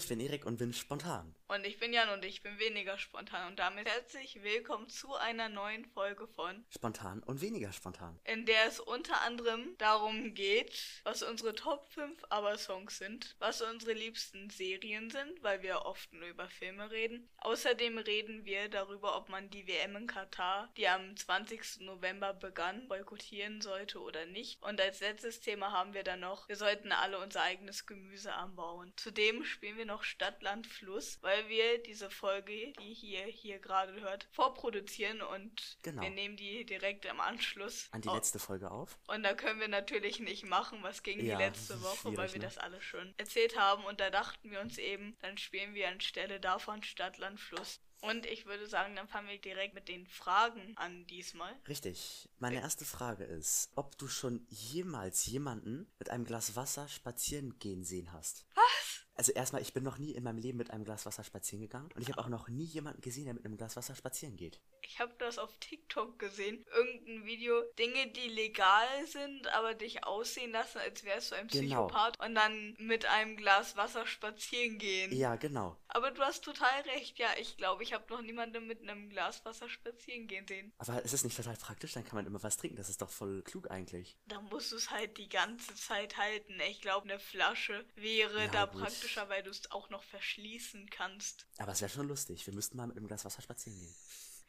ich bin Erik und bin spontan. Und ich bin Jan und ich bin weniger spontan. Und damit herzlich willkommen zu einer neuen Folge von Spontan und weniger spontan. In der es unter anderem darum geht, was unsere Top 5 Aber-Songs sind, was unsere liebsten Serien sind, weil wir oft nur über Filme reden. Außerdem reden wir darüber, ob man die WM in Katar, die am 20. November begann, boykottieren sollte oder nicht. Und als letztes Thema haben wir dann noch, wir sollten alle unser eigenes Gemüse anbauen. Zudem spielen wir noch Stadt, Land, Fluss, weil wir diese Folge, die ihr hier gerade hört, vorproduzieren und Genau. wir nehmen die direkt im Anschluss An die auf. letzte Folge auf. Und da können wir natürlich nicht machen, was ging Ja, die letzte Woche, weil wir ne? das alles schon erzählt haben. Und da dachten wir uns eben, dann spielen wir anstelle davon Stadt, Land, Fluss. Und ich würde sagen, dann fangen wir direkt mit den Fragen an diesmal. Richtig. Meine erste Frage ist, ob du schon jemals jemanden mit einem Glas Wasser spazieren gehen sehen hast. Was? Also erstmal, ich bin noch nie in meinem Leben mit einem Glas Wasser spazieren gegangen und ich habe auch noch nie jemanden gesehen, der mit einem Glas Wasser spazieren geht. Ich habe das auf TikTok gesehen. Irgendein Video. Dinge, die legal sind, aber dich aussehen lassen, als wärst du ein Genau. Psychopath. Und dann mit einem Glas Wasser spazieren gehen. Ja, genau. Aber du hast total recht. Ja, ich glaube, ich habe noch niemanden mit einem Glas Wasser spazieren gehen sehen. Aber ist es nicht total praktisch? Dann kann man immer was trinken. Das ist doch voll klug eigentlich. Da musst du es halt die ganze Zeit halten. Ich glaube, eine Flasche wäre Ja, da gut. Praktischer, weil du es auch noch verschließen kannst. Aber es wäre schon lustig. Wir müssten mal mit einem Glas Wasser spazieren gehen.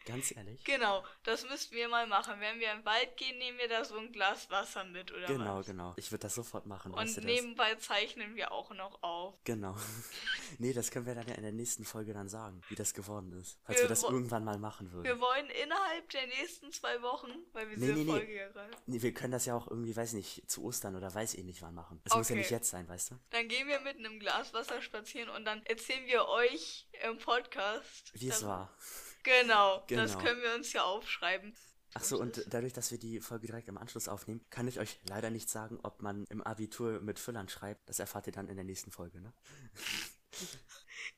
Ganz ehrlich. Genau, das müssten wir mal machen. Wenn wir im Wald gehen, nehmen wir da so ein Glas Wasser mit, oder Genau, was? genau. Ich würde das sofort machen. weißt Und du das? nebenbei zeichnen wir auch noch auf. Genau. nee, das können wir dann ja in der nächsten Folge dann sagen, wie das geworden ist. Falls Wir wir das irgendwann mal machen würden. Wir wollen innerhalb der nächsten zwei Wochen, weil wir Nee, diese nee, nee. Folge ja gerade. Nee, wir können das ja auch irgendwie, weiß nicht, zu Ostern oder weiß eh nicht wann machen. Es muss ja Okay. nicht jetzt sein, weißt du? Dann gehen wir mit einem Glas Wasser spazieren und dann erzählen wir euch im Podcast. Wie es war. Genau, das Genau. können wir uns ja aufschreiben. Ach so, und dadurch, dass wir die Folge direkt im Anschluss aufnehmen, kann ich euch leider nicht sagen, ob man im Abitur mit Füllern schreibt. Das erfahrt ihr dann in der nächsten Folge, ne?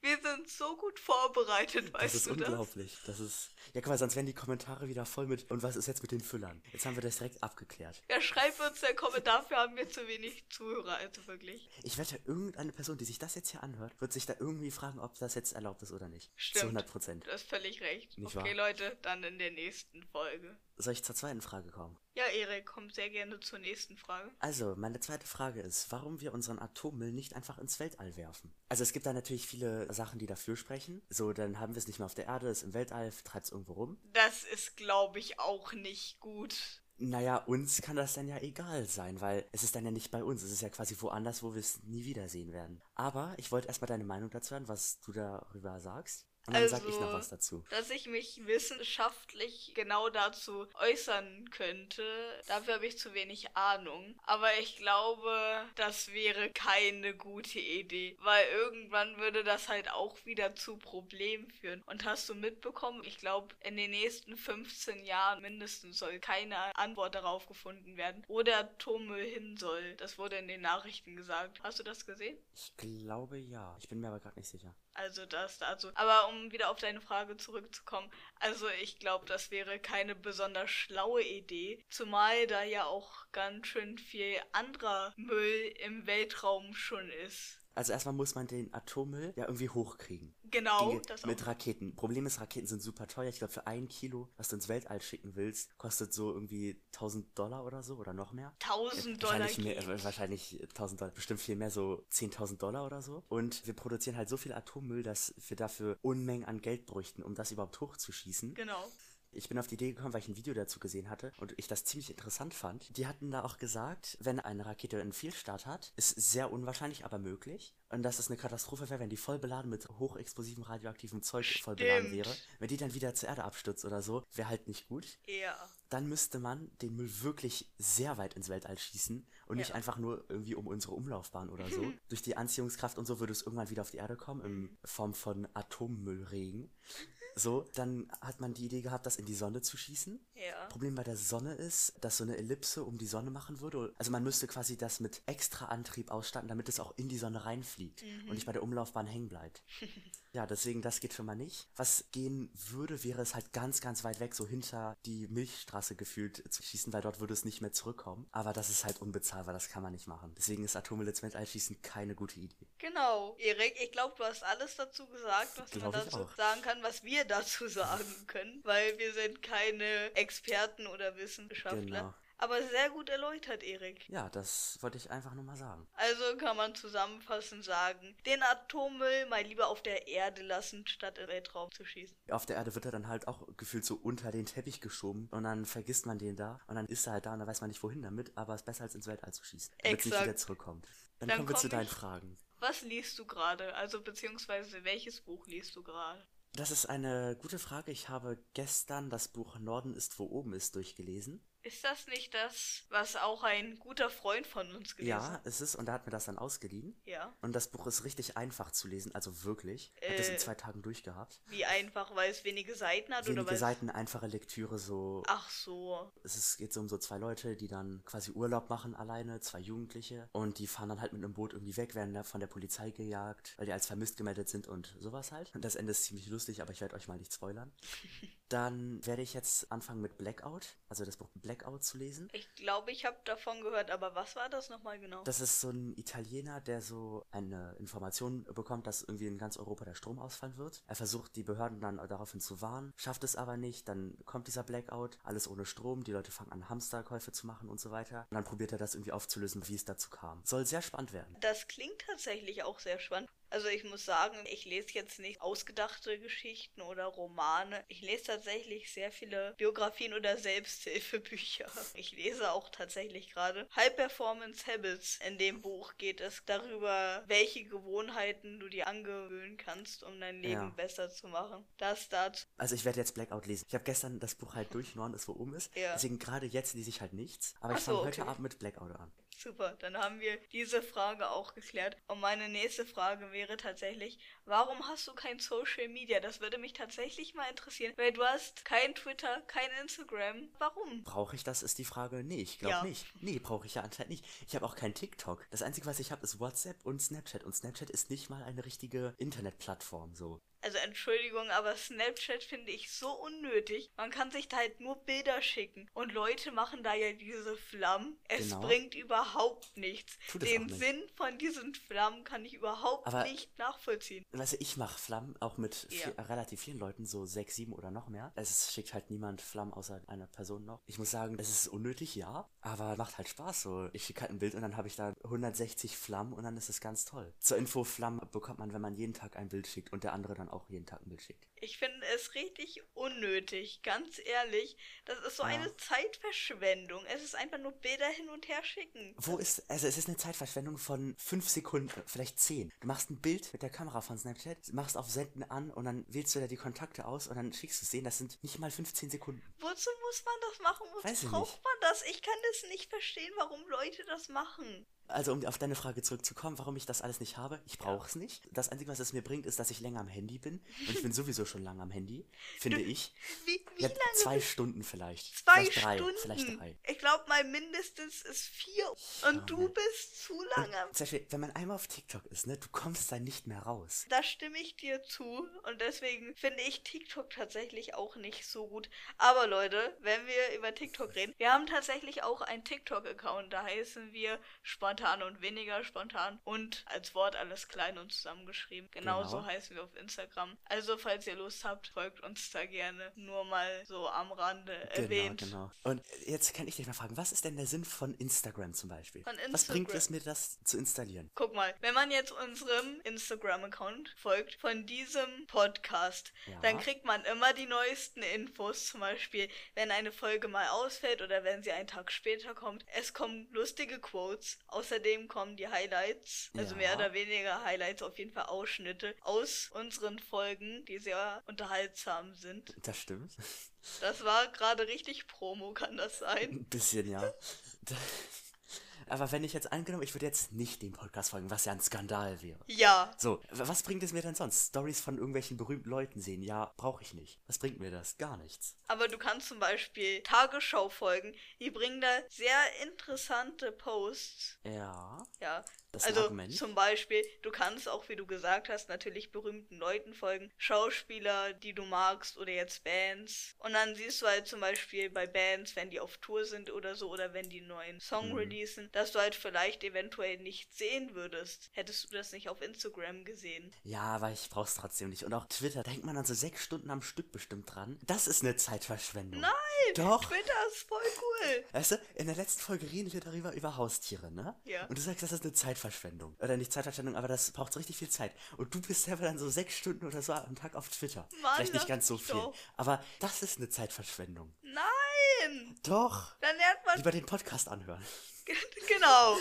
Wir sind so gut vorbereitet, weißt Das ist du das? unglaublich. Das ist. Ja, guck mal, sonst wären die Kommentare wieder voll mit. Und was ist jetzt mit den Füllern? Jetzt haben wir das direkt abgeklärt. Ja, schreibt uns einen Kommentar, dafür haben wir zu wenig Zuhörer, also wirklich. Ich wette, irgendeine Person, die sich das jetzt hier anhört, wird sich da irgendwie fragen, ob das jetzt erlaubt ist oder nicht. Zu Stimmt. 100 Prozent. Du hast völlig recht. Nicht okay, wahr? Leute, dann in der nächsten Folge. Soll ich zur zweiten Frage kommen? Ja, Erik, komm sehr gerne zur nächsten Frage. Also, meine zweite Frage ist, warum wir unseren Atommüll nicht einfach ins Weltall werfen? Also, es gibt da natürlich viele Sachen, die dafür sprechen. So, dann haben wir es nicht mehr auf der Erde, ist im Weltall, treibt es irgendwo rum. Das ist, glaube ich, auch nicht gut. Naja, uns kann das dann ja egal sein, weil es ist dann ja nicht bei uns. Es ist ja quasi woanders, wo wir es nie wiedersehen werden. Aber ich wollte erstmal deine Meinung dazu hören, was du darüber sagst. Und dann sag ich noch Also- was dazu. Dass ich mich wissenschaftlich genau dazu äußern könnte, dafür habe ich zu wenig Ahnung. Aber ich glaube, das wäre keine gute Idee, weil irgendwann würde das halt auch wieder zu Problemen führen. Und hast du mitbekommen, ich glaube, in den nächsten 15 Jahren mindestens soll keine Antwort darauf gefunden werden, wo der Atommüll hin soll. Das wurde in den Nachrichten gesagt. Hast du das gesehen? Ich glaube ja. Ich bin mir aber gerade nicht sicher. Also das dazu. Aber um wieder auf deine Frage zurückzukommen, also ich glaube, das wäre keine besonders schlaue Idee, zumal da ja auch ganz schön viel anderer Müll im Weltraum schon ist. Also erstmal muss man den Atommüll ja irgendwie hochkriegen. Genau, Die- mit. Raketen. Problem ist, Raketen sind super teuer. Ich glaube, für ein Kilo, was du ins Weltall schicken willst, kostet so irgendwie 1000 Dollar oder so oder noch mehr. 1000 Dollar Wahrscheinlich, mehr, äh, wahrscheinlich 1000 Dollar, bestimmt viel mehr, so 10.000 Dollar oder so. Und wir produzieren halt so viel Atommüll, dass wir dafür Unmengen an Geld bräuchten, um das überhaupt hochzuschießen. Genau. Ich bin auf die Idee gekommen, weil ich ein Video dazu gesehen hatte und ich das ziemlich interessant fand. Die hatten da auch gesagt, wenn eine Rakete einen Fehlstart hat, ist sehr unwahrscheinlich, aber möglich. Und dass es eine Katastrophe wäre, wenn die voll beladen mit hochexplosivem radioaktivem Zeug voll beladen Stimmt. wäre. Wenn die dann wieder zur Erde abstürzt oder so, wäre halt nicht gut. Ja. Dann müsste man den Müll wirklich sehr weit ins Weltall schießen und nicht Ja. einfach nur irgendwie um unsere Umlaufbahn oder so. Durch die Anziehungskraft und so würde es irgendwann wieder auf die Erde kommen, in Form von Atommüllregen. So, dann hat man die Idee gehabt, das in die Sonne zu schießen. Ja. Problem bei der Sonne ist, dass so eine Ellipse um die Sonne machen würde. Also man müsste quasi das mit extra Antrieb ausstatten, damit es auch in die Sonne reinfliegt und nicht bei der Umlaufbahn hängen bleibt. ja, deswegen, das geht schon mal nicht. Was gehen würde, wäre es halt ganz, ganz weit weg, so hinter die Milchstraße gefühlt zu schießen, weil dort würde es nicht mehr zurückkommen. Aber das ist halt unbezahlbar, das kann man nicht machen. Deswegen ist Atommüll ins Weltall schießen keine gute Idee. Genau. Erik, ich glaube, du hast alles dazu gesagt, was man Glaub ich dazu sagen kann, was wir dazu sagen können, weil wir sind keine Experten oder Wissenschaftler. Genau. Aber sehr gut erläutert, Erik. Ja, das wollte ich einfach nur mal sagen. Also kann man zusammenfassend sagen, den Atommüll mal lieber auf der Erde lassen, statt im Weltraum zu schießen. Auf der Erde wird er dann halt auch gefühlt so unter den Teppich geschoben und dann vergisst man den da und dann ist er halt da und dann weiß man nicht wohin damit, aber es ist besser als ins Weltall zu schießen, damit es nicht wieder zurückkommt. Dann, Dann kommen wir komm zu deinen Fragen. Was liest du gerade? Also beziehungsweise welches Buch liest du gerade? Das ist eine gute Frage. Ich habe gestern das Buch Norden ist, wo oben ist durchgelesen. Ist das nicht das, was auch ein guter Freund von uns gelesen Ja, hat? es ist und er hat mir das dann ausgeliehen. Ja. Und das Buch ist richtig einfach zu lesen, also wirklich. Ich habe das in Äh, zwei Tagen durchgehabt. Wie einfach, weil es wenige Seiten hat oder Wenige es- Seiten, einfache Lektüre, so Ach so. es ist, geht so um so zwei Leute, die dann quasi Urlaub machen alleine, zwei Jugendliche. Und die fahren dann halt mit einem Boot irgendwie weg, werden da von der Polizei gejagt, weil die als vermisst gemeldet sind und sowas halt. Und das Ende ist ziemlich lustig, aber ich werde euch mal nicht spoilern. Dann werde ich jetzt anfangen mit Blackout, also das Buch Blackout zu lesen. Ich glaube, ich habe davon gehört, aber was war das nochmal genau? Das ist so ein Italiener, der so eine Information bekommt, dass irgendwie in ganz Europa der Strom ausfallen wird. Er versucht die Behörden dann daraufhin zu warnen, schafft es aber nicht, dann kommt dieser Blackout, alles ohne Strom, die Leute fangen an Hamsterkäufe zu machen und so weiter. Und dann probiert er das irgendwie aufzulösen, wie es dazu kam. Soll sehr spannend werden. Das klingt tatsächlich auch sehr spannend. Also ich muss sagen, ich lese jetzt nicht ausgedachte Geschichten oder Romane. Ich lese tatsächlich sehr viele Biografien oder Selbsthilfebücher. Ich lese auch tatsächlich gerade High Performance Habits. In dem Buch geht es darüber, welche Gewohnheiten du dir angewöhnen kannst, um dein Leben Ja. besser zu machen. Das dazu. Also ich werde jetzt Blackout lesen. Ich habe gestern das Buch halt durch, Norden ist, wo oben ist. Ja. Deswegen gerade jetzt lese ich halt nichts. Aber Ach ich so, fange heute okay. Abend mit Blackout an. Super, dann haben wir diese Frage auch geklärt. Und meine nächste Frage wäre tatsächlich, warum hast du kein Social Media? Das würde mich tatsächlich mal interessieren, weil du hast kein Twitter, kein Instagram. Warum? Brauche ich das, ist die Frage. Nee, ich glaube Ja. nicht. Nee, brauche ich ja anscheinend nicht. Ich habe auch kein TikTok. Das Einzige, was ich habe, ist WhatsApp und Snapchat. Und Snapchat ist nicht mal eine richtige Internetplattform so. Also Entschuldigung, aber Snapchat finde ich so unnötig. Man kann sich da halt nur Bilder schicken. Und Leute machen da ja diese Flammen. Es Genau. bringt überhaupt nichts. Den nicht. Sinn von diesen Flammen kann ich überhaupt Aber- nicht nachvollziehen. Weißt du, ich mache Flammen auch mit Ja. viel, relativ vielen Leuten, so sechs, sieben oder noch mehr. Es schickt halt niemand Flammen außer einer Person noch. Ich muss sagen, es ist unnötig, ja, aber macht halt Spaß so. Ich schicke halt ein Bild und dann habe ich da 160 Flammen und dann ist es ganz toll. Zur Info, Flammen bekommt man, wenn man jeden Tag ein Bild schickt und der andere dann auch jeden Tag ein Bild schickt. Ich finde es richtig unnötig, ganz ehrlich. Das ist so Ja. eine Zeitverschwendung. Es ist einfach nur Bilder hin und her schicken. Wo ist, also es ist eine Zeitverschwendung von fünf Sekunden, vielleicht zehn. Du machst ein Bild mit der Kamera von Snapchat, machst auf Senden an und dann wählst du da die Kontakte aus und dann schickst du es denen. Das sind nicht mal 15 Sekunden. Wozu muss man das machen? Wozu Weiß braucht man das? Ich kann es nicht verstehen, warum Leute das machen. Also um auf deine Frage zurückzukommen, warum ich das alles nicht habe, ich brauche es nicht. Das Einzige, was es mir bringt, ist, dass ich länger am Handy bin. Und ich bin sowieso schon lange am Handy, finde ich. Wie, wie Ja, lange? zwei Stunden vielleicht. Zwei vielleicht drei, Stunden. Vielleicht drei. Ich glaube mal mindestens ist vier. Und du Mann. bist zu lange. am- Zum Beispiel, wenn man einmal auf TikTok ist, ne, du kommst da nicht mehr raus. Da stimme ich dir zu und deswegen finde ich TikTok tatsächlich auch nicht so gut. Aber Leute, wenn wir über TikTok reden, wir haben tatsächlich auch einen TikTok-Account. Da heißen wir spontan und weniger spontan und als Wort alles klein und zusammengeschrieben. Genauso Genau. heißen wir auf Instagram. Also falls ihr Lust habt, folgt uns da gerne. Nur mal so am Rande erwähnt. Genau, genau. Und jetzt kann ich dich mal fragen, was ist denn der Sinn von Instagram zum Beispiel? Von Was bringt Instagram. es mir, das zu installieren? Guck mal, wenn man jetzt unserem Instagram-Account folgt von diesem Podcast, Ja. dann kriegt man immer die neuesten Infos. Zum Beispiel, wenn eine Folge mal ausfällt oder wenn sie einen Tag später kommt. Es kommen lustige Quotes. Außerdem kommen die Highlights, also Ja. mehr oder weniger Highlights, auf jeden Fall Ausschnitte aus unseren Folgen, die sehr unterhaltsam sind. Das stimmt. Das war gerade richtig Promo, kann das sein? Ein bisschen, ja. Aber wenn ich jetzt angenommen, ich würde jetzt nicht dem Podcast folgen, was ja ein Skandal wäre. Ja. So, was bringt es mir denn sonst? Stories von irgendwelchen berühmten Leuten sehen? Ja, brauche ich nicht. Was bringt mir das? Gar nichts. Aber du kannst zum Beispiel Tagesschau folgen. Die bringen da sehr interessante Posts. Ja, Ja. Das also Argument. zum Beispiel, du kannst auch, wie du gesagt hast, natürlich berühmten Leuten folgen. Schauspieler, die du magst oder jetzt Bands. Und dann siehst du halt zum Beispiel bei Bands, wenn die auf Tour sind oder so oder wenn die einen neuen Song Mhm. releasen, dass du halt vielleicht eventuell nicht sehen würdest. Hättest du das nicht auf Instagram gesehen. Ja, aber ich brauch's trotzdem nicht. Und auch Twitter, da hängt man dann so sechs Stunden am Stück bestimmt dran. Das ist eine Zeitverschwendung. Nein! Doch! Twitter ist voll cool. Weißt du, in der letzten Folge reden wir darüber, über Haustiere, ne? Ja. Und du sagst, das ist eine Zeitverschwendung. Oder nicht Zeitverschwendung, aber das braucht richtig viel Zeit. Und du bist selber dann so sechs Stunden oder so am Tag auf Twitter. Mann, Vielleicht nicht ganz so viel. doch. Aber das ist eine Zeitverschwendung. Nein! Doch! Dann lernt man Lieber den Podcast anhören. Genau.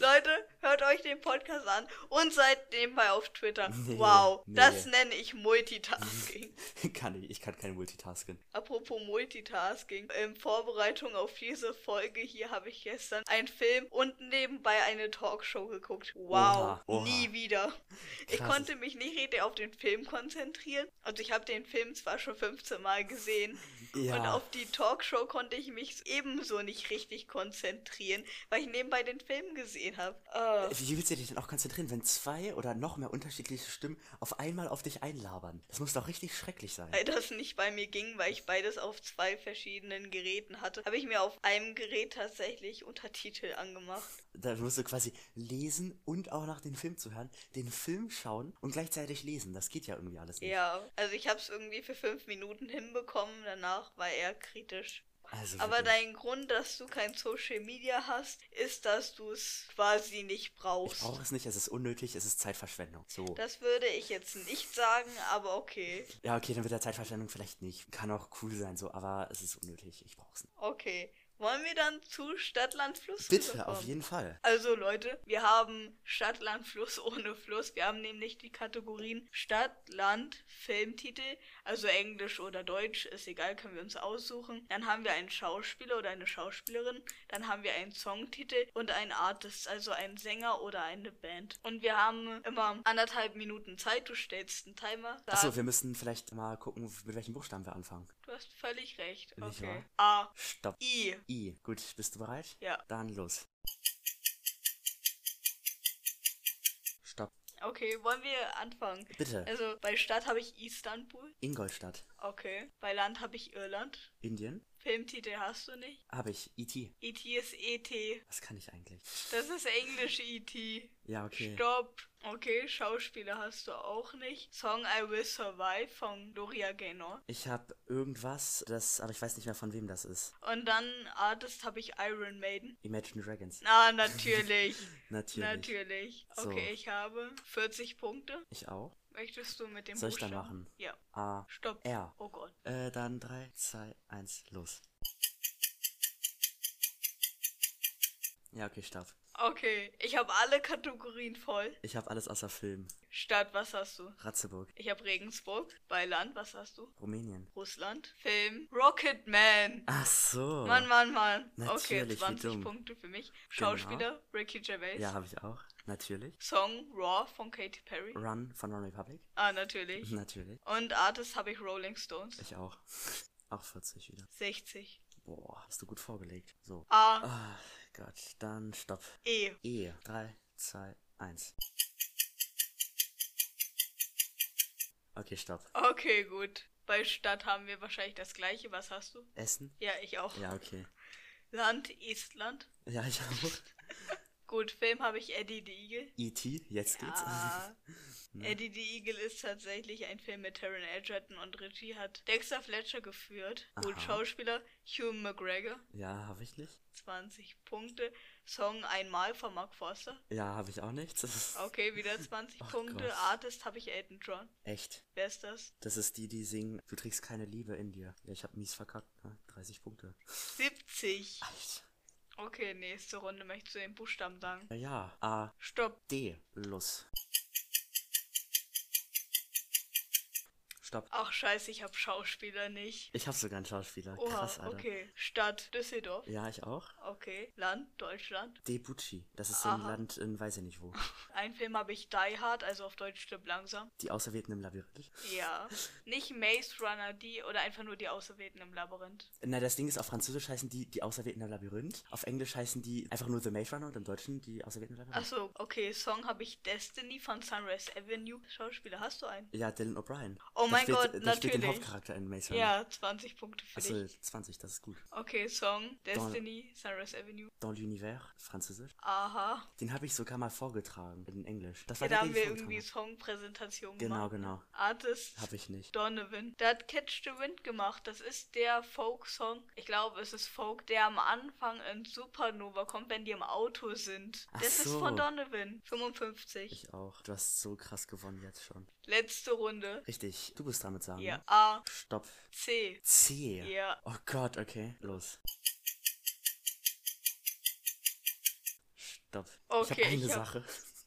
Leute, hört euch den Podcast an und seid nebenbei auf Twitter. Nee, wow, nee. das nenne ich Multitasking. kann ich, ich kann kein Multitasken. Apropos Multitasking, in Vorbereitung auf diese Folge hier habe ich gestern einen Film und nebenbei eine Talkshow geguckt. Wow, Oha, oha. nie wieder. Ich Krass. konnte mich nicht richtig auf den Film konzentrieren. Also ich habe den Film zwar schon 15 Mal gesehen Ja. und auf die Talkshow konnte ich mich ebenso nicht richtig konzentrieren, weil ich nebenbei den Film gesehen habe. Äh, Wie willst du dich denn auch konzentrieren, wenn zwei oder noch mehr unterschiedliche Stimmen auf einmal auf dich einlabern? Das muss doch richtig schrecklich sein. Weil das nicht bei mir ging, weil ich beides auf zwei verschiedenen Geräten hatte, habe ich mir auf einem Gerät tatsächlich Untertitel angemacht. Da musst du quasi lesen und auch nach den Film zu hören, den Film schauen und gleichzeitig lesen. Das geht ja irgendwie alles nicht. Ja, also ich habe es irgendwie für fünf Minuten hinbekommen, danach war er kritisch. Also Aber dein Grund, dass du kein Social Media hast, ist, dass du es quasi nicht Ich brauchst. brauche es nicht, es ist unnötig, es ist Zeitverschwendung. So. Das würde ich jetzt nicht sagen, aber okay. Ja, okay, dann wird der Zeitverschwendung vielleicht nicht. Kann auch cool sein, so, aber es ist unnötig. Ich brauch's nicht. Okay. Wollen wir dann zu Stadt, Land, Fluss Bitte, auf jeden Fall. Also Leute, wir haben Stadt, Land, Fluss ohne Fluss. Wir haben nämlich die Kategorien Stadt, Land, Filmtitel, also Englisch oder Deutsch, ist egal, können wir uns aussuchen. Dann haben wir einen Schauspieler oder eine Schauspielerin. Dann haben wir einen Songtitel und einen Artist, also einen Sänger oder eine Band. Und wir haben immer anderthalb Minuten Zeit. Du stellst einen Timer. Achso, wir müssen vielleicht mal gucken, mit welchen Buchstaben wir anfangen. Du hast völlig recht. Nicht Okay. wahr? A, Stopp. I. I. Gut, bist du bereit? Ja. Dann los. Stopp. Okay, wollen wir anfangen? Bitte. Also bei Stadt habe ich Istanbul. Ingolstadt. Okay. Bei Land habe ich Irland. Indien. Filmtitel hast du nicht. Habe ich. E.T. E.T. ist E.T. Was kann ich eigentlich? Das ist Englisch E.T. Ja, okay. Stopp. Okay, Schauspieler hast du auch nicht. Song I Will Survive von Gloria Gaynor. Ich habe irgendwas, das, aber ich weiß nicht mehr von wem das ist. Und dann Artist habe ich Iron Maiden. Imagine Dragons. Na, natürlich. Natürlich. natürlich. So. Okay, ich habe 40 Punkte. Ich auch. Möchtest du mit dem Soll ich dann machen? Ja. A. Stopp. R. Oh Gott. Äh, dann 3, 2, 1, los. Ja, okay, stopp. Okay, ich habe alle Kategorien voll. Ich habe alles außer Film. Stadt, was hast du? Ratzeburg. Ich habe Regensburg. Bei Land, was hast du? Rumänien. Russland. Film. Rocketman. Ach so. Mann, Mann, Mann. okay, Natürlich, wie 20 dumm. Punkte für mich. Schauspieler, Ricky Gervais. Ja, habe ich auch. Natürlich. Song Raw von Katy Perry. Run von One Republic. Ah, natürlich. Natürlich. Und Artist habe ich Rolling Stones. Ich auch. Auch 40 wieder. 60. Boah, hast du gut vorgelegt. So. A, Ah, Gott. Dann stopp. E. E. 3, 2, 1. Okay, stopp. Okay, gut. Bei Stadt haben wir wahrscheinlich das gleiche. Was hast du? Essen? Ja, ich auch. Ja, okay. Land, Estland. Ja, ich auch. Gut, Film habe ich Eddie the Eagle. E.T., jetzt geht's. Ja. Ne? Eddie the Eagle ist tatsächlich ein Film mit Taron Egerton und Regie hat Dexter Fletcher geführt. Gut, Aha. Schauspieler Hugh McGregor. Ja, habe ich nicht. 20 Punkte. Song Einmal von Mark Forster. Ja, habe ich auch nicht. Das ist Okay, wieder 20 Ach Punkte. Gott. Artist habe ich Elton John. echt. Wer ist das? Das ist die, die singen, du trägst keine Liebe in dir. Ja, ich habe mies verkackt, ne? 30 Punkte. 70. Alter. Okay, nächste Runde möchtest du den Buchstaben sagen. Ja, ja. A, Stopp. D, los. Stopp. Ach scheiße, ich hab Schauspieler nicht. Ich hab sogar einen Schauspieler. Oha, Krass, Alter. okay. Stadt Düsseldorf. Ja, ich auch. Okay. Land Deutschland. Debucci. Das ist so ein Aha. Land in weiß ich nicht wo. Ein Film habe ich Die Hard, also auf Deutsch stirbt langsam. Die Auserwählten im Labyrinth. Ja. Nicht Maze Runner, die oder einfach nur die Auserwählten im Labyrinth. Na, das Ding ist, auf Französisch heißen die die Auserwählten im Labyrinth. Auf Englisch heißen die einfach nur The Maze Runner und im Deutschen die Auserwählten im Labyrinth. Achso, okay. Song habe ich Destiny von Sunrise Avenue. Schauspieler, hast du einen? Ja, Dylan O'Brien. Oh Der mein spielt, Gott, der spielt den natürlich. Hauptcharakter in Maze Runner. Ja, 20 Punkte für Achso, dich. 20, das ist gut. Okay, Song Destiny, Sunrise Avenue. Dans l'univers, Französisch. Aha. Den habe ich sogar mal vorgetragen in Englisch. Das Ja, da den haben wir irgendwie Songpräsentation Genau, gemacht. genau. Artist Habe ich nicht. Donovan. Der hat Catch the Wind gemacht. Das ist der Folk-Song. Ich glaube, es ist Folk, der am Anfang in Supernova kommt, wenn die im Auto sind. Ach das ist so. von Donovan. 55. Ich auch. Du hast so krass gewonnen jetzt schon. Letzte Runde. Richtig. Du bist dran mit sagen. Ja. Ne? A, Stopp. C. C. Ja. Oh Gott, okay. Los. Stopp. Okay, ich habe eine ich hab- Sache.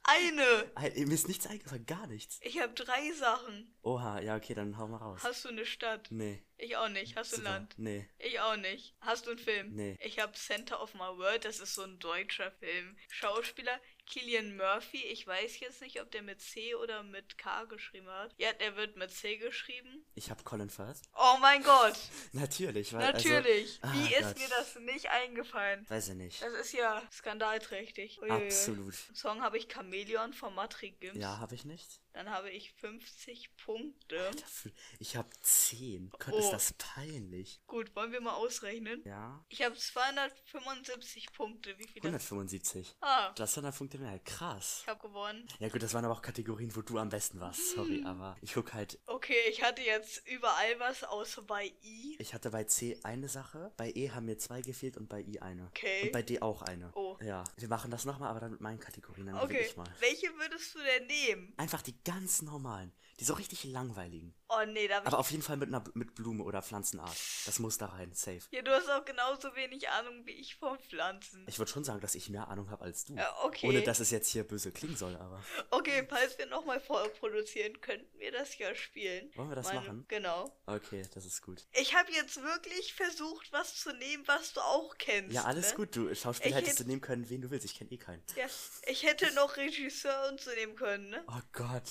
Eine. Ein- Mir ist nichts eingefallen, gar nichts. Ich habe drei Sachen. Oha, ja, okay, dann hau mal raus. Hast du eine Stadt? Nee. Ich auch nicht. Hast du ein Super. Land? Nee. Ich auch nicht. Hast du einen Film? Nee. Ich habe Center of My World, das ist so ein deutscher Film. Schauspieler Killian Murphy, ich weiß jetzt nicht, ob der mit C oder mit K geschrieben hat. Ja, der wird mit C geschrieben. Ich habe Colin Firth. Oh mein Gott, Natürlich, weil. natürlich. Also, Wie ah, ist Gott. mir das nicht eingefallen? Weiß ich nicht. Das ist ja skandalträchtig. Uiuiui. Absolut. Song habe ich Chameleon von Matrix Gims. Ja, habe ich nicht. Dann habe ich 50 Punkte. Dafür, ich habe 10. Gott, Oh. ist das peinlich. Gut, wollen wir mal ausrechnen? Ja. Ich habe 275 Punkte. Wie viel das? 175. Ah, Das ist 100 Punkte mehr. Krass. ich habe gewonnen. Ja gut, das waren aber auch Kategorien, wo du am besten warst. Sorry, Hm. aber ich guck halt. Okay, ich hatte jetzt überall was, außer bei I. Ich hatte bei C eine Sache, bei E haben mir zwei gefehlt und bei I eine. Okay. Und bei D auch eine. Oh. Ja. Wir machen das nochmal, aber dann mit meinen Kategorien. Dann Okay, ich mal. welche würdest du denn nehmen? Einfach die ganz normalen. Die so richtig langweiligen. Oh nee, da. Aber auf jeden Fall mit einer mit Blume oder Pflanzenart. Das muss da rein. Safe. Ja, du hast auch genauso wenig Ahnung wie ich von Pflanzen. Ich würde schon sagen, dass ich mehr Ahnung habe als du. Ja, okay. Ohne dass es jetzt hier böse klingen soll, aber. Okay, falls wir nochmal vorproduzieren, könnten wir das ja spielen. Wollen wir das machen? Genau. Okay, das ist gut. Ich habe jetzt wirklich versucht, was zu nehmen, was du auch kennst. Ja, alles ne? gut. Du Schauspieler Ich hättest hätt- du nehmen können, wen du willst. Ich kenne eh keinen. Ja, ich hätte noch Regisseur und so nehmen können, ne? Oh Gott.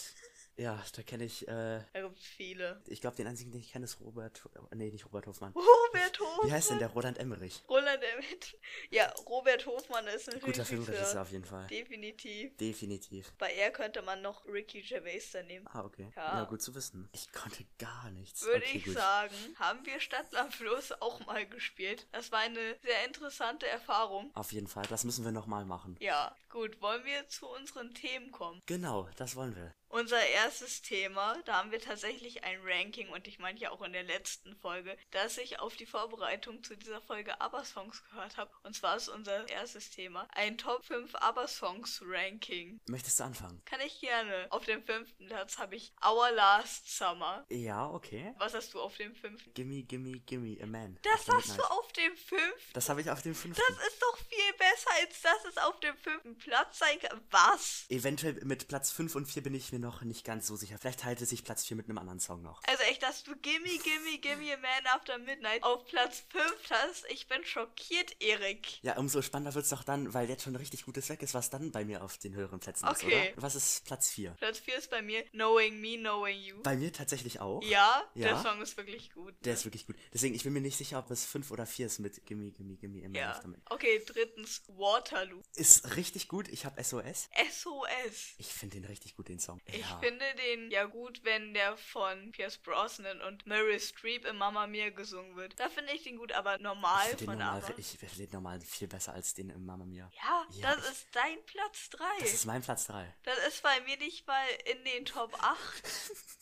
Ja, da kenne ich, äh, Da gibt's viele. ich glaube, den einzigen, den ich kenne, ist Robert, nee, nicht Robert Hofmann. Robert Hofmann. Wie heißt denn der? Roland Emmerich. Roland Emmerich. Ja, Robert Hofmann ist ein Guter Regisseur. Filmregisseur auf jeden Fall. Definitiv. Definitiv. Bei er könnte man noch Ricky Gervais da nehmen. Ah, okay. Ja. Ja. gut zu wissen. Ich konnte gar nichts. Würde okay, ich gut. sagen, haben wir Stadtland Fluss auch mal gespielt. Das war eine sehr interessante Erfahrung. Auf jeden Fall. Das müssen wir nochmal machen. Ja, gut, wollen wir zu unseren Themen kommen? Genau, das wollen wir. Unser erstes Thema, da haben wir tatsächlich ein Ranking und ich meinte ja auch in der letzten Folge, dass ich auf die Vorbereitung zu dieser Folge ABBA-Songs gehört habe. Und zwar ist unser erstes Thema ein Top 5 ABBA-Songs-Ranking. Möchtest du anfangen? Kann ich gerne. Auf dem fünften Platz habe ich Our Last Summer. Ja, okay. Was hast du auf dem fünften? Gimme, gimme, gimme a man. Das hast du auf dem fünften? Das habe ich auf dem fünften. Das ist doch viel besser, als dass es auf dem fünften Platz sein kann. Was? Eventuell mit Platz 5 und 4 bin ich mir noch nicht ganz so sicher. Vielleicht halte sich Platz 4 mit einem anderen Song noch. Also echt, dass du Gimme, Gimme, Gimme a Man After Midnight auf Platz 5 hast. Ich bin schockiert, Erik. Ja, umso spannender wird's doch dann, weil jetzt schon richtig gutes weg ist, was dann bei mir auf den höheren Plätzen ist, Okay. oder? Was ist Platz 4? Platz 4 ist bei mir Knowing Me, Knowing You. Bei mir tatsächlich auch. ja, der Ja? Song ist wirklich gut. Der ne? ist wirklich gut. Deswegen, ich bin mir nicht sicher, ob es 5 oder 4 ist mit Gimme, Gimme, Gimme immer ja. damit. Okay, drittens Waterloo. Ist richtig gut. Ich habe SOS. SOS. Ich finde den richtig gut, den Song. Ich ja. finde den ja gut, wenn der von Pierce Brosnan und Mary Streep in Mama Mia gesungen wird. Da finde ich den gut, aber normal ich von normal, ABBA. ich finde den normal viel besser als den im Mama Mia. Ja, Ja, das ich- ist dein Platz 3. Das ist mein Platz 3. Das ist bei mir nicht mal in den Top 8.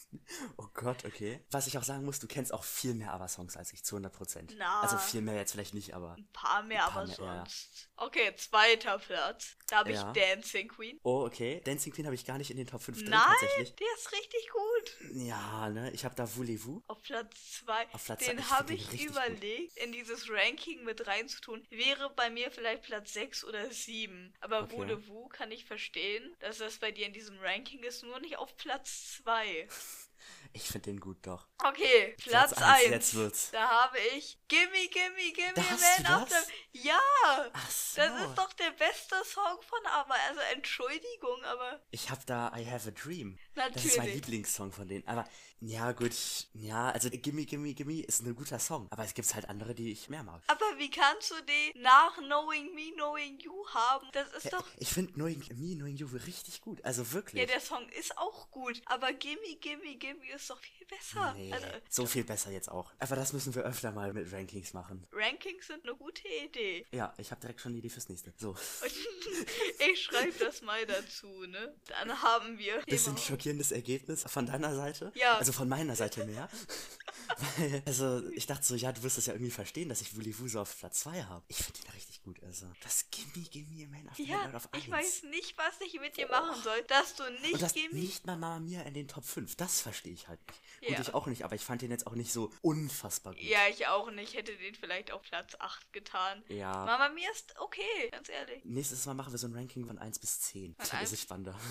Oh Gott, okay. Was ich auch sagen muss, du kennst auch viel mehr ABBA-Songs als ich, zu 100%. Na. Also viel mehr jetzt vielleicht nicht, aber... Ein paar mehr, Ein paar aber mehr, ja. sonst. Okay, zweiter Platz. Da habe Ja. ich Dancing Queen. Oh, okay. Dancing Queen habe ich gar nicht in den Top 5 drin. Drin Nein, tatsächlich. der ist richtig gut. Ja, ne? Ich habe da Voulez-vous. Auf Platz 2. Auf Platz zwei, Den ich habe find den ich überlegt, in dieses Ranking mit reinzutun. Wäre bei mir vielleicht Platz 6 oder 7. Aber Okay. Voulez-vous kann ich verstehen, dass das bei dir in diesem Ranking ist, nur nicht auf Platz 2. Ich finde den gut doch. Okay, Platz Platz eins, 1. jetzt wird's. Da habe ich Gimme, Gimme, Gimme, Da hast Man du After. das? Ja! Ach so. Das ist doch der beste Song von ABBA. Also Entschuldigung, aber Ich habe da I Have a Dream. Das ist mein natürlich. Lieblingssong von denen. Aber ja, gut. Ja, also Gimme, Gimme, Gimme ist ein guter Song. Aber es gibt halt andere, die ich mehr mag. Aber wie kannst du den nach Knowing Me, Knowing You haben? Das ist Ja, doch. ich finde Knowing Me, Knowing You richtig gut. Also wirklich. Ja, der Song ist auch gut. Aber Gimme, Gimme, Gimme ist doch viel besser. Nee, Also, so viel besser jetzt auch. Aber das müssen wir öfter mal mit Rankings machen. Rankings sind eine gute Idee. Ja, ich habe direkt schon eine Idee fürs nächste. So. ich schreibe das mal dazu, ne? Dann haben wir. Bisschen Thema- schockierendes Ergebnis von deiner Seite. Ja. Also von meiner Seite mehr. Weil, also, ich dachte so, ja, du wirst das ja irgendwie verstehen, dass ich Voulez-vous so auf Platz 2 habe. Ich finde den richtig gut. Also, das Gimme, Gimme, Man After Ja, auf 1. ich weiß nicht, was ich mit dir machen soll, dass du nicht Und das Gimme. nicht mal Mama Mia in den Top 5. Das verstehe ich halt nicht. Ja. ich auch nicht, aber ich fand den jetzt auch nicht so unfassbar gut. Ja, ich auch nicht. Hätte den vielleicht auf Platz 8 getan. Ja. Mama mir ist okay, ganz ehrlich. Nächstes Mal machen wir so ein Ranking von 1 bis 10. Von Das eins- ist spannender.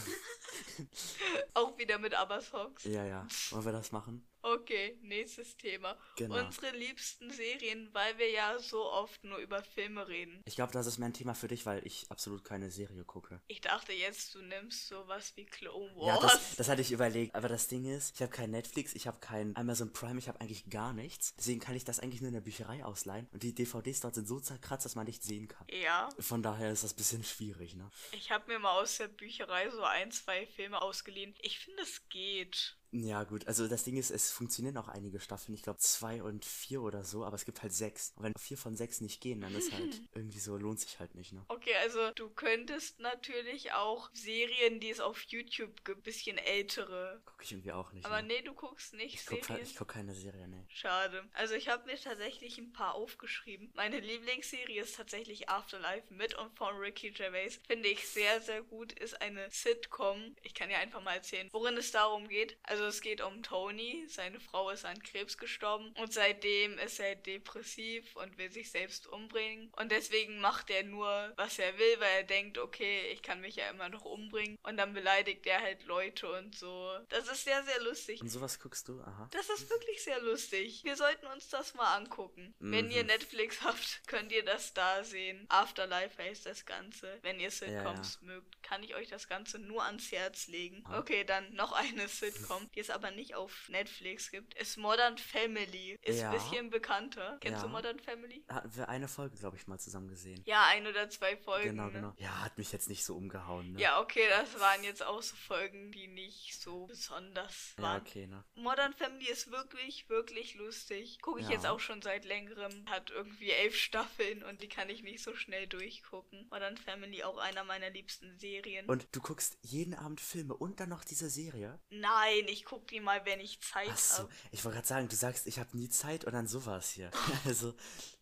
Auch wieder mit ABBA-Songs. ja, ja. Wollen wir das machen? Okay, nächstes Thema. Genau. Unsere liebsten Serien, weil wir ja so oft nur über Filme reden. Ich glaube, das ist mehr ein Thema für dich, weil ich absolut keine Serie gucke. Ich dachte jetzt, du nimmst sowas wie Clone Ja, Wars. das, das hatte ich überlegt. Aber das Ding ist, ich habe kein Netflix, ich habe kein Amazon Prime, ich habe eigentlich gar nichts. Deswegen kann ich das eigentlich nur in der Bücherei ausleihen. Und die DVDs dort sind so zerkratzt, dass man nicht sehen kann. ja, Von daher ist das ein bisschen schwierig, ne? ich habe mir mal aus der Bücherei so ein, zwei Filme ausgeliehen. Ich finde, es geht. Ja, gut. Also das Ding ist, es funktionieren auch einige Staffeln. Ich glaube zwei und vier oder so, aber es gibt halt sechs. Und wenn vier von sechs nicht gehen, dann ist halt irgendwie so, lohnt sich halt nicht, ne? Okay, also du könntest natürlich auch Serien, die es auf YouTube gibt, bisschen ältere. Gucke ich irgendwie auch nicht. Aber ne? nee, du guckst nicht Ich gucke Serien. ich guck keine Serie, ne. Schade. Also ich habe mir tatsächlich ein paar aufgeschrieben. Meine Lieblingsserie ist tatsächlich Afterlife mit und von Ricky Gervais. Finde ich sehr, sehr gut. Ist eine Sitcom. Ich kann ja einfach mal erzählen, worin es darum geht. Also es geht um Tony. Seine Frau ist an Krebs gestorben und seitdem ist er depressiv und will sich selbst umbringen. Und deswegen macht er nur, was er will, weil er denkt, okay, ich kann mich ja immer noch umbringen. Und dann beleidigt er halt Leute und so. Das ist sehr, sehr lustig. Und sowas guckst du? Aha. Das ist wirklich sehr lustig. Wir sollten uns das mal angucken. Wenn Mhm. ihr Netflix habt, könnt ihr das da sehen. Afterlife heißt das Ganze. Wenn ihr Sitcoms mögt, kann ich euch das Ganze nur ans Herz legen. Ah. Okay, dann noch eine Sitcom, die es aber nicht auf Netflix gibt, ist Modern Family. Ist Ja. ein bisschen bekannter. Kennst du Ja. Modern Family? Hatten wir eine Folge, glaube ich, mal zusammen gesehen. Ja, ein oder zwei Folgen. Genau, ne? genau. Ja, hat mich jetzt nicht so umgehauen, ne? Ja, okay, das waren jetzt auch so Folgen, die nicht so besonders Ja, waren. okay, ne? Modern Family ist wirklich, wirklich lustig. Gucke ich Ja. jetzt auch schon seit längerem. Hat irgendwie elf Staffeln und die kann ich nicht so schnell durchgucken. Modern Family auch einer meiner liebsten Serien. Und du guckst jeden Abend Filme und dann noch diese Serie? Nein, ich gucke die mal, wenn ich Zeit Ach so, habe. ich wollte gerade sagen, du sagst, ich habe nie Zeit und dann sowas hier. also,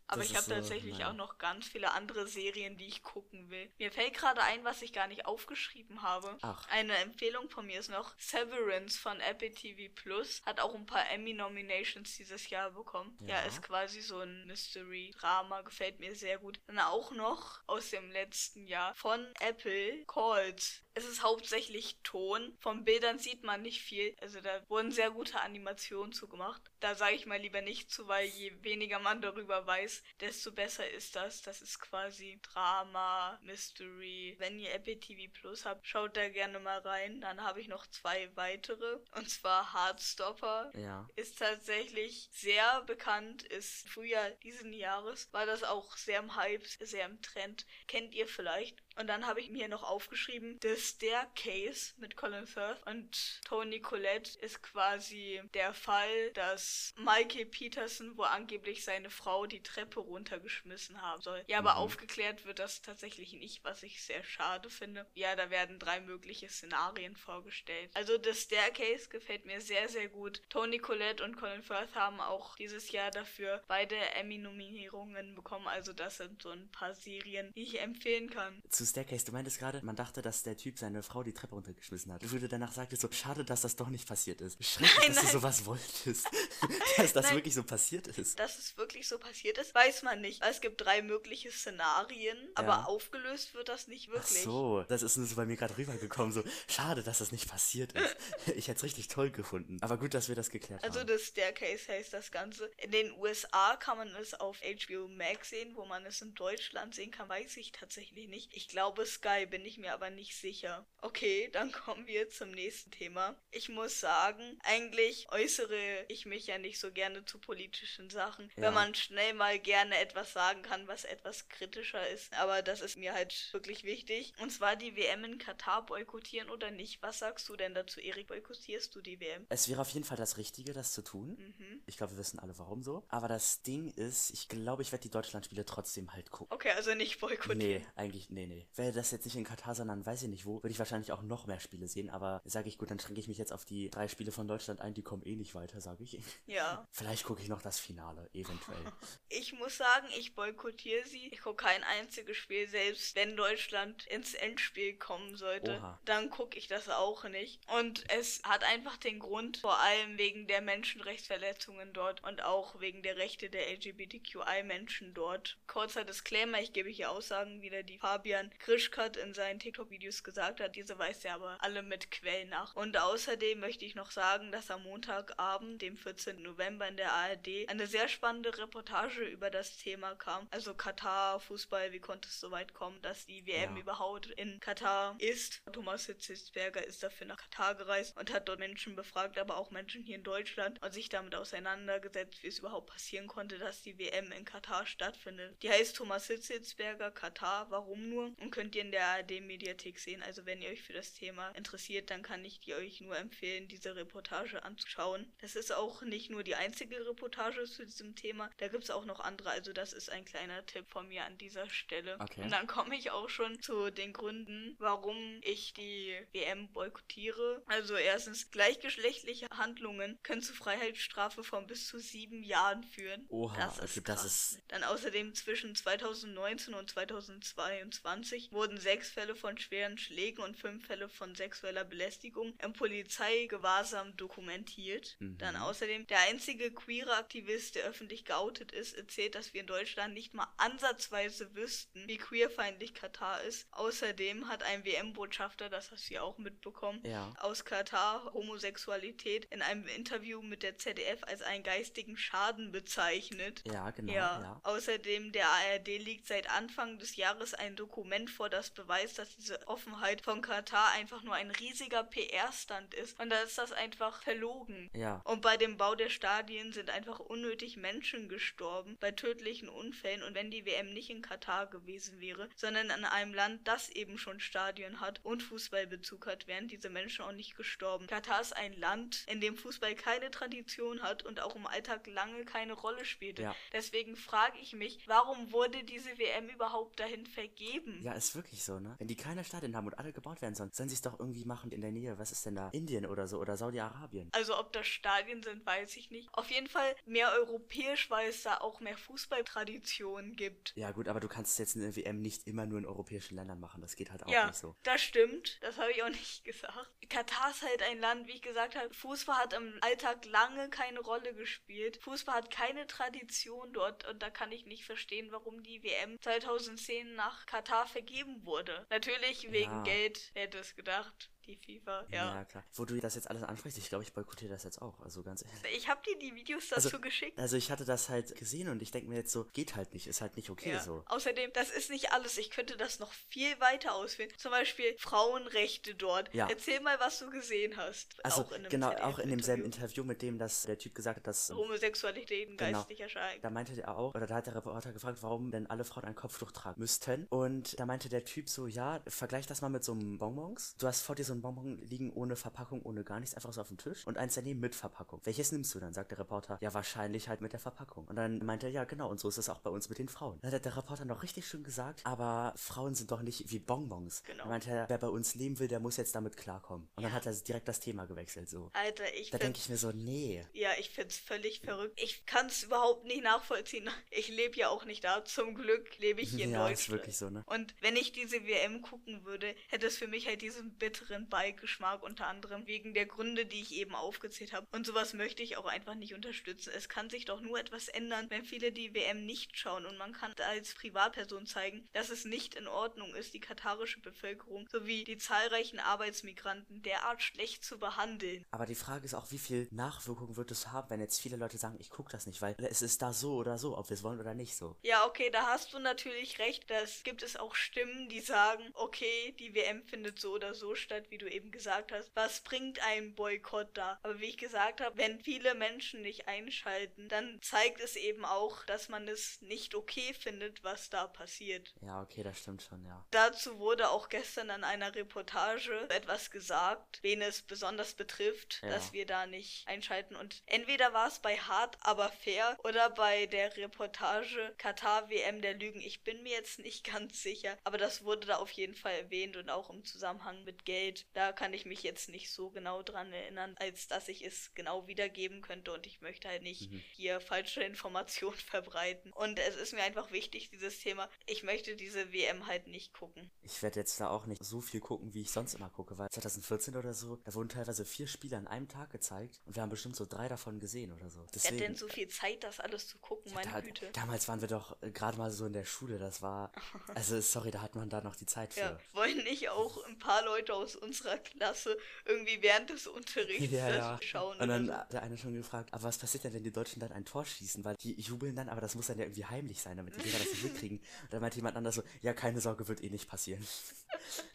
Aber ich habe so, tatsächlich naja. auch noch ganz viele andere Serien, die ich gucken will. Mir fällt gerade ein, was ich gar nicht aufgeschrieben habe. Ach. Eine Empfehlung von mir ist noch Severance von Apple TV Plus. Hat auch ein paar Emmy-Nominations dieses Jahr bekommen. Ja. Ja. ist quasi so ein Mystery-Drama. Gefällt mir sehr gut. Dann auch noch aus dem letzten Jahr von Apple Called. Es ist hauptsächlich Ton. Von Bildern sieht man nicht viel. Also da wurden sehr gute Animationen zugemacht. Da sage ich mal lieber nicht zu, weil je weniger man darüber weiß, desto besser ist das. Das ist quasi Drama, Mystery. Wenn ihr Apple TV Plus habt, schaut da gerne mal rein. Dann habe ich noch zwei weitere. Und zwar Heartstopper. Ja. Ist tatsächlich sehr bekannt, ist Frühjahr diesen Jahres, war das auch sehr im Hype, sehr im Trend. Kennt ihr vielleicht? Und dann habe ich mir noch aufgeschrieben, The Staircase mit Colin Firth und Tony Collette ist quasi der Fall, dass Michael Peterson, wo angeblich seine Frau die Treppe runtergeschmissen haben soll. Ja, aber Mhm. aufgeklärt wird das tatsächlich nicht, was ich sehr schade finde. Ja, da werden drei mögliche Szenarien vorgestellt. Also The Staircase gefällt mir sehr, sehr gut. Tony Collette und Colin Firth haben auch dieses Jahr dafür beide Emmy-Nominierungen bekommen. Also das sind so ein paar Serien, die ich empfehlen kann. Zu Staircase, du meintest gerade, man dachte, dass der Typ seine Frau die Treppe runtergeschmissen hat. Wo du danach sagtest, so schade, dass das doch nicht passiert ist. Schrecklich, Nein, dass nein. du sowas wolltest. dass das Nein. wirklich so passiert ist. Dass es wirklich so passiert ist, weiß man nicht. Es gibt drei mögliche Szenarien, aber Ja. aufgelöst wird das nicht Ach wirklich. so, das ist nur so bei mir gerade rübergekommen. So, schade, dass das nicht passiert ist. Ich hätte es richtig toll gefunden. Aber gut, dass wir das geklärt Also haben. das Staircase heißt das Ganze. In den USA kann man es auf HBO Max sehen, wo man es in Deutschland sehen kann, weiß ich tatsächlich nicht. Ich glaube Sky, bin ich mir aber nicht sicher. Okay, dann kommen wir zum nächsten Thema. Ich muss sagen, eigentlich äußere ich mich ja nicht so gerne zu politischen Sachen, Ja. wenn man schnell mal gerne etwas sagen kann, was etwas kritischer ist. Aber das ist mir halt wirklich wichtig. Und zwar die WM in Katar boykottieren oder nicht. Was sagst du denn dazu, Erik? Boykottierst du die WM? Es wäre auf jeden Fall das Richtige, das zu tun. Mhm. Ich glaube, wir wissen alle, warum so. Aber das Ding ist, ich glaube, ich werde die Deutschlandspiele trotzdem halt gucken. Okay, also nicht boykottieren. Nee, eigentlich, nee, nee. Wäre das jetzt nicht in Katar, sondern weiß ich nicht wo, würde ich wahrscheinlich auch noch mehr Spiele sehen. Aber sage ich, gut, dann schränke ich mich jetzt auf die drei Spiele von Deutschland ein, die kommen eh nicht weiter, sage ich. Ja. Vielleicht gucke ich noch das Finale, eventuell. Ich muss sagen, ich boykottiere sie. Ich gucke kein einziges Spiel, selbst wenn Deutschland ins Endspiel kommen sollte. Oha. Dann gucke ich das auch nicht. Und es hat einfach den Grund, vor allem wegen der Menschenrechtsverletzungen dort und auch wegen der Rechte der LGBTQI-Menschen dort. Kurzer Disclaimer, ich gebe hier Aussagen wieder, die Fabian Krischkat in seinen TikTok-Videos gesagt hat. Diese weist er aber alle mit Quellen nach. Und außerdem möchte ich noch sagen, dass am Montagabend, dem 14. November in der ARD, eine sehr spannende Reportage über das Thema kam. Also Katar, Fußball, wie konnte es so weit kommen, dass die WM Ja. überhaupt in Katar ist. Thomas Hitzelsberger ist dafür nach Katar gereist und hat dort Menschen befragt, aber auch Menschen hier in Deutschland und sich damit auseinandergesetzt, wie es überhaupt passieren konnte, dass die WM in Katar stattfindet. Die heißt Thomas Hitzelsberger, Katar, warum nur? Und könnt ihr in der ARD-Mediathek sehen. Also wenn ihr euch für das Thema interessiert, dann kann ich dir euch nur empfehlen, diese Reportage anzuschauen. Das ist auch nicht nur die einzige Reportage zu diesem Thema, da gibt es auch noch andere. Also das ist ein kleiner Tipp von mir an dieser Stelle. Okay. Und dann komme ich auch schon zu den Gründen, warum ich die WM boykottiere. Also erstens, gleichgeschlechtliche Handlungen können zu Freiheitsstrafe von bis zu sieben Jahren führen. Oha, das ist okay, das ist- Dann außerdem zwischen 2019 und 2022 wurden sechs Fälle von schweren Schlägen und fünf Fälle von sexueller Belästigung im Polizeigewahrsam dokumentiert. Mhm. Dann außerdem der einzige queere Aktivist, der öffentlich geoutet ist, erzählt, dass wir in Deutschland nicht mal ansatzweise wüssten, wie queerfeindlich Katar ist. Außerdem hat ein WM-Botschafter, das hast du ja auch mitbekommen, Ja. aus Katar Homosexualität in einem Interview mit der ZDF als einen geistigen Schaden bezeichnet. Ja, genau, Ja. ja. außerdem der ARD liegt seit Anfang des Jahres ein Dokument vor, das beweist, dass diese Offenheit von Katar einfach nur ein riesiger PR-Stand ist. Und da ist das einfach verlogen. Ja. Und bei dem Bau der Stadien sind einfach unnötig Menschen gestorben bei tödlichen Unfällen. Und wenn die WM nicht in Katar gewesen wäre, sondern in einem Land, das eben schon Stadien hat und Fußballbezug hat, wären diese Menschen auch nicht gestorben. Katar ist ein Land, in dem Fußball keine Tradition hat und auch im Alltag lange keine Rolle spielte. Ja. Deswegen frage ich mich, warum wurde diese WM überhaupt dahin vergeben? Ja, ist wirklich so, ne? Wenn die keine Stadien haben und alle gebaut werden sollen, sollen sie es doch irgendwie machen in der Nähe. Was ist denn da? Indien oder so oder Saudi-Arabien. Also ob das Stadien sind, weiß ich nicht. Auf jeden Fall mehr europäisch, weil es da auch mehr Fußballtradition gibt. Ja, gut, aber du kannst jetzt eine WM nicht immer nur in europäischen Ländern machen. Das geht halt auch Ja, nicht so. das stimmt. Das habe ich auch nicht gesagt. Katar ist halt ein Land, wie ich gesagt habe, Fußball hat im Alltag lange keine Rolle gespielt. Fußball hat keine Tradition dort und da kann ich nicht verstehen, warum die WM 2010 nach Katar vergeben wurde. Natürlich wegen Ja. Geld, hätte es gedacht. Die FIFA, Ja. ja. klar. Wo du das jetzt alles ansprichst, ich glaube, ich boykottiere das jetzt auch. Also ganz ehrlich. Ich habe dir die Videos dazu Also- geschickt. Also ich hatte das halt gesehen und ich denke mir jetzt so, geht halt nicht, ist halt nicht okay Ja. so. Außerdem, das ist nicht alles. Ich könnte das noch viel weiter ausführen. Zum Beispiel Frauenrechte dort. Ja. Erzähl mal, was du gesehen hast. Also auch genau, auch in demselben. Interview, mit dem das der Typ gesagt hat, dass Homosexualität ein Genau. geistlicher Schein. da meinte er auch, oder da hat der Reporter gefragt, warum denn alle Frauen ein Kopftuch tragen müssten. Und da meinte der Typ so, ja, vergleich das mal mit so einem Bonbons. Du hast vor dir so ein und Bonbon liegen ohne Verpackung, ohne gar nichts, einfach so auf dem Tisch und eins daneben mit Verpackung. Welches nimmst du? Dann sagt der Reporter, ja, wahrscheinlich halt mit der Verpackung. Und dann meinte er, ja, genau, und so ist es auch bei uns mit den Frauen. Dann hat der Reporter noch richtig schön gesagt, aber Frauen sind doch nicht wie Bonbons. Genau. Er meinte, wer bei uns leben will, der muss jetzt damit klarkommen. Und dann Ja. hat er direkt das Thema gewechselt, so. Alter, ich Da denke ich mir so, nee. Ja, ich find's völlig verrückt. Ich kann's überhaupt nicht nachvollziehen. Ich lebe ja auch nicht da. Zum Glück lebe ich hier in ja, Deutschland. ist wirklich so, ne? Und wenn ich diese WM gucken würde, hätte es für mich halt diesen bitteren Beigeschmack unter anderem wegen der Gründe, die ich eben aufgezählt habe. Und sowas möchte ich auch einfach nicht unterstützen. Es kann sich doch nur etwas ändern, wenn viele die WM nicht schauen und man kann als Privatperson zeigen, dass es nicht in Ordnung ist, die katarische Bevölkerung sowie die zahlreichen Arbeitsmigranten derart schlecht zu behandeln. Aber die Frage ist auch, wie viel Nachwirkung wird es haben, wenn jetzt viele Leute sagen, ich gucke das nicht, weil es ist da so oder so, ob wir es wollen oder nicht so. Ja, okay, da hast du natürlich recht. Das gibt es auch Stimmen, die sagen, okay, die WM findet so oder so statt, wie du eben gesagt hast. Was bringt ein Boykott da? Aber wie ich gesagt habe, wenn viele Menschen nicht einschalten, dann zeigt es eben auch, dass man es nicht okay findet, was da passiert. Ja, okay, das stimmt schon, ja. Dazu wurde auch gestern an einer Reportage etwas gesagt, wen es besonders betrifft, Ja. dass wir da nicht einschalten. Und entweder war es bei Hart, aber fair oder bei der Reportage Katar WM der Lügen. Ich bin mir jetzt nicht ganz sicher, aber das wurde da auf jeden Fall erwähnt und auch im Zusammenhang mit Geld. Da kann ich mich jetzt nicht so genau dran erinnern, als dass ich es genau wiedergeben könnte und ich möchte halt nicht Mhm. hier falsche Informationen verbreiten. Und es ist mir einfach wichtig, dieses Thema. Ich möchte diese WM halt nicht gucken. Ich werde jetzt da auch nicht so viel gucken, wie ich sonst immer gucke, weil 2014 oder so, da wurden teilweise vier Spiele an einem Tag gezeigt und wir haben bestimmt so drei davon gesehen oder so. Wer hat Deswegen, denn so viel Zeit, das alles zu gucken, meine da, Güte? damals waren wir doch äh, gerade mal so in der Schule, das war, also sorry, da hat man da noch die Zeit für. Ja, wollen nicht auch ein paar Leute aus unserer Klasse irgendwie während des Unterrichts Ja, ja. schauen Und dann hat der eine schon gefragt, aber was passiert denn, wenn die Deutschen dann ein Tor schießen? Weil die jubeln dann, aber das muss dann ja irgendwie heimlich sein, damit die Lehrer das nicht mitkriegen. Und dann meinte jemand anders so, ja, keine Sorge, wird eh nicht passieren.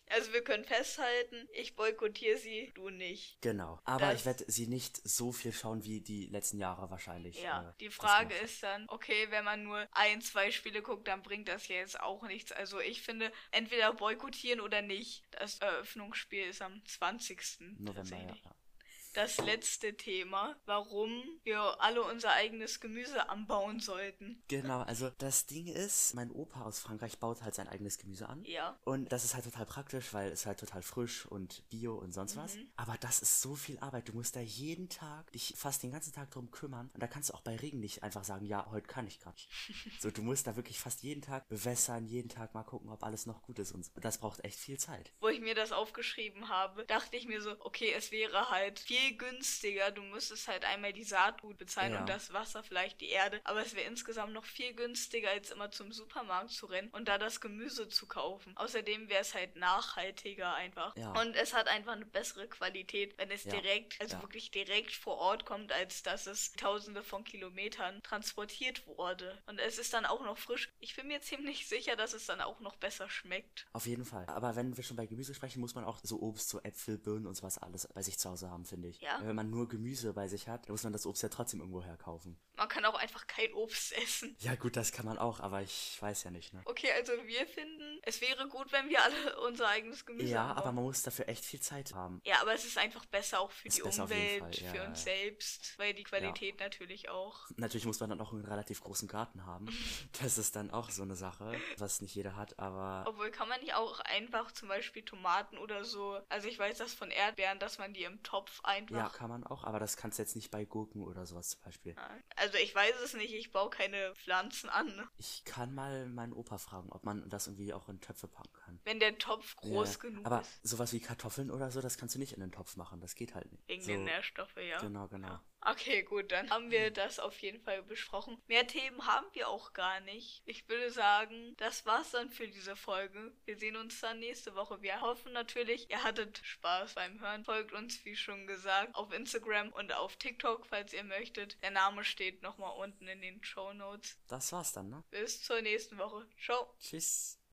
So. Also wir können festhalten, ich boykottiere sie, du nicht. Genau. Aber Das- ich werde sie nicht so viel schauen wie die letzten Jahre wahrscheinlich. Ja, äh, die Frage ist dann, okay, wenn man nur ein, zwei Spiele guckt, dann bringt das ja jetzt auch nichts. Also ich finde, entweder boykottieren oder nicht. Das Eröffnungsspiel ist am 20. hat. November, ja. tatsächlich. ja. Das letzte Thema, warum wir alle unser eigenes Gemüse anbauen sollten. Genau, also das Ding ist, mein Opa aus Frankreich baut halt sein eigenes Gemüse an. Ja. Und das ist halt total praktisch, weil es halt total frisch und bio und sonst was. Mhm. Aber das ist so viel Arbeit. Du musst da jeden Tag dich fast den ganzen Tag drum kümmern. Und da kannst du auch bei Regen nicht einfach sagen, ja, heute kann ich gerade. nicht. so, du musst da wirklich fast jeden Tag bewässern, jeden Tag mal gucken, ob alles noch gut ist. Und das braucht echt viel Zeit. Wo ich mir das aufgeschrieben habe, dachte ich mir so, okay, es wäre halt viel günstiger. Du müsstest halt einmal die Saatgut bezahlen Ja. und das Wasser, vielleicht die Erde. Aber es wäre insgesamt noch viel günstiger, als immer zum Supermarkt zu rennen und da das Gemüse zu kaufen. Außerdem wäre es halt nachhaltiger einfach. Ja. Und es hat einfach eine bessere Qualität, wenn es Ja. direkt, also wirklich direkt vor Ort kommt, als dass es tausende von Kilometern transportiert wurde. Und es ist dann auch noch frisch. Ich bin mir ziemlich sicher, dass es dann auch noch besser schmeckt. Auf jeden Fall. Aber wenn wir schon bei Gemüse sprechen, muss man auch so Obst, so Äpfel, Birnen und sowas alles bei sich zu Hause haben, finde ich. Ja. Weil Wenn man nur Gemüse bei sich hat, dann muss man das Obst ja trotzdem irgendwo herkaufen. Man kann auch einfach kein Obst essen. Ja gut, das kann man auch, aber ich weiß ja nicht, ne? Okay, also wir finden, es wäre gut, wenn wir alle unser eigenes Gemüse Ja, anbauen. aber man muss dafür echt viel Zeit haben. Ja, aber es ist einfach besser auch für Ist die Umwelt, Fall, ja, für ja, uns ja. selbst, weil die Qualität natürlich auch. Natürlich muss man dann auch einen relativ großen Garten haben. Das ist dann auch so eine Sache, was nicht jeder hat, aber Obwohl kann man nicht auch einfach zum Beispiel Tomaten oder so. Also ich weiß das von Erdbeeren, dass man die im Topf einfach. ja, kann man auch, aber das kannst du jetzt nicht bei Gurken oder sowas zum Beispiel. Also ich weiß es nicht, ich baue keine Pflanzen an. Ich kann mal meinen Opa fragen, ob man das irgendwie auch in Töpfe packen kann. Wenn der Topf groß Ja, genug aber ist. sowas wie Kartoffeln oder so, das kannst du nicht in den Topf machen. Das geht halt nicht. Wegen so, den Nährstoffe, ja. Genau, genau. Okay, gut, dann haben wir das auf jeden Fall besprochen. Mehr Themen haben wir auch gar nicht. Ich würde sagen, das war's dann für diese Folge. Wir sehen uns dann nächste Woche. Wir hoffen natürlich, ihr hattet Spaß beim Hören. Folgt uns, wie schon gesagt, auf Instagram und auf TikTok, falls ihr möchtet. Der Name steht nochmal unten in den Show Notes. Das war's dann, ne? Bis zur nächsten Woche. Ciao. Tschüss.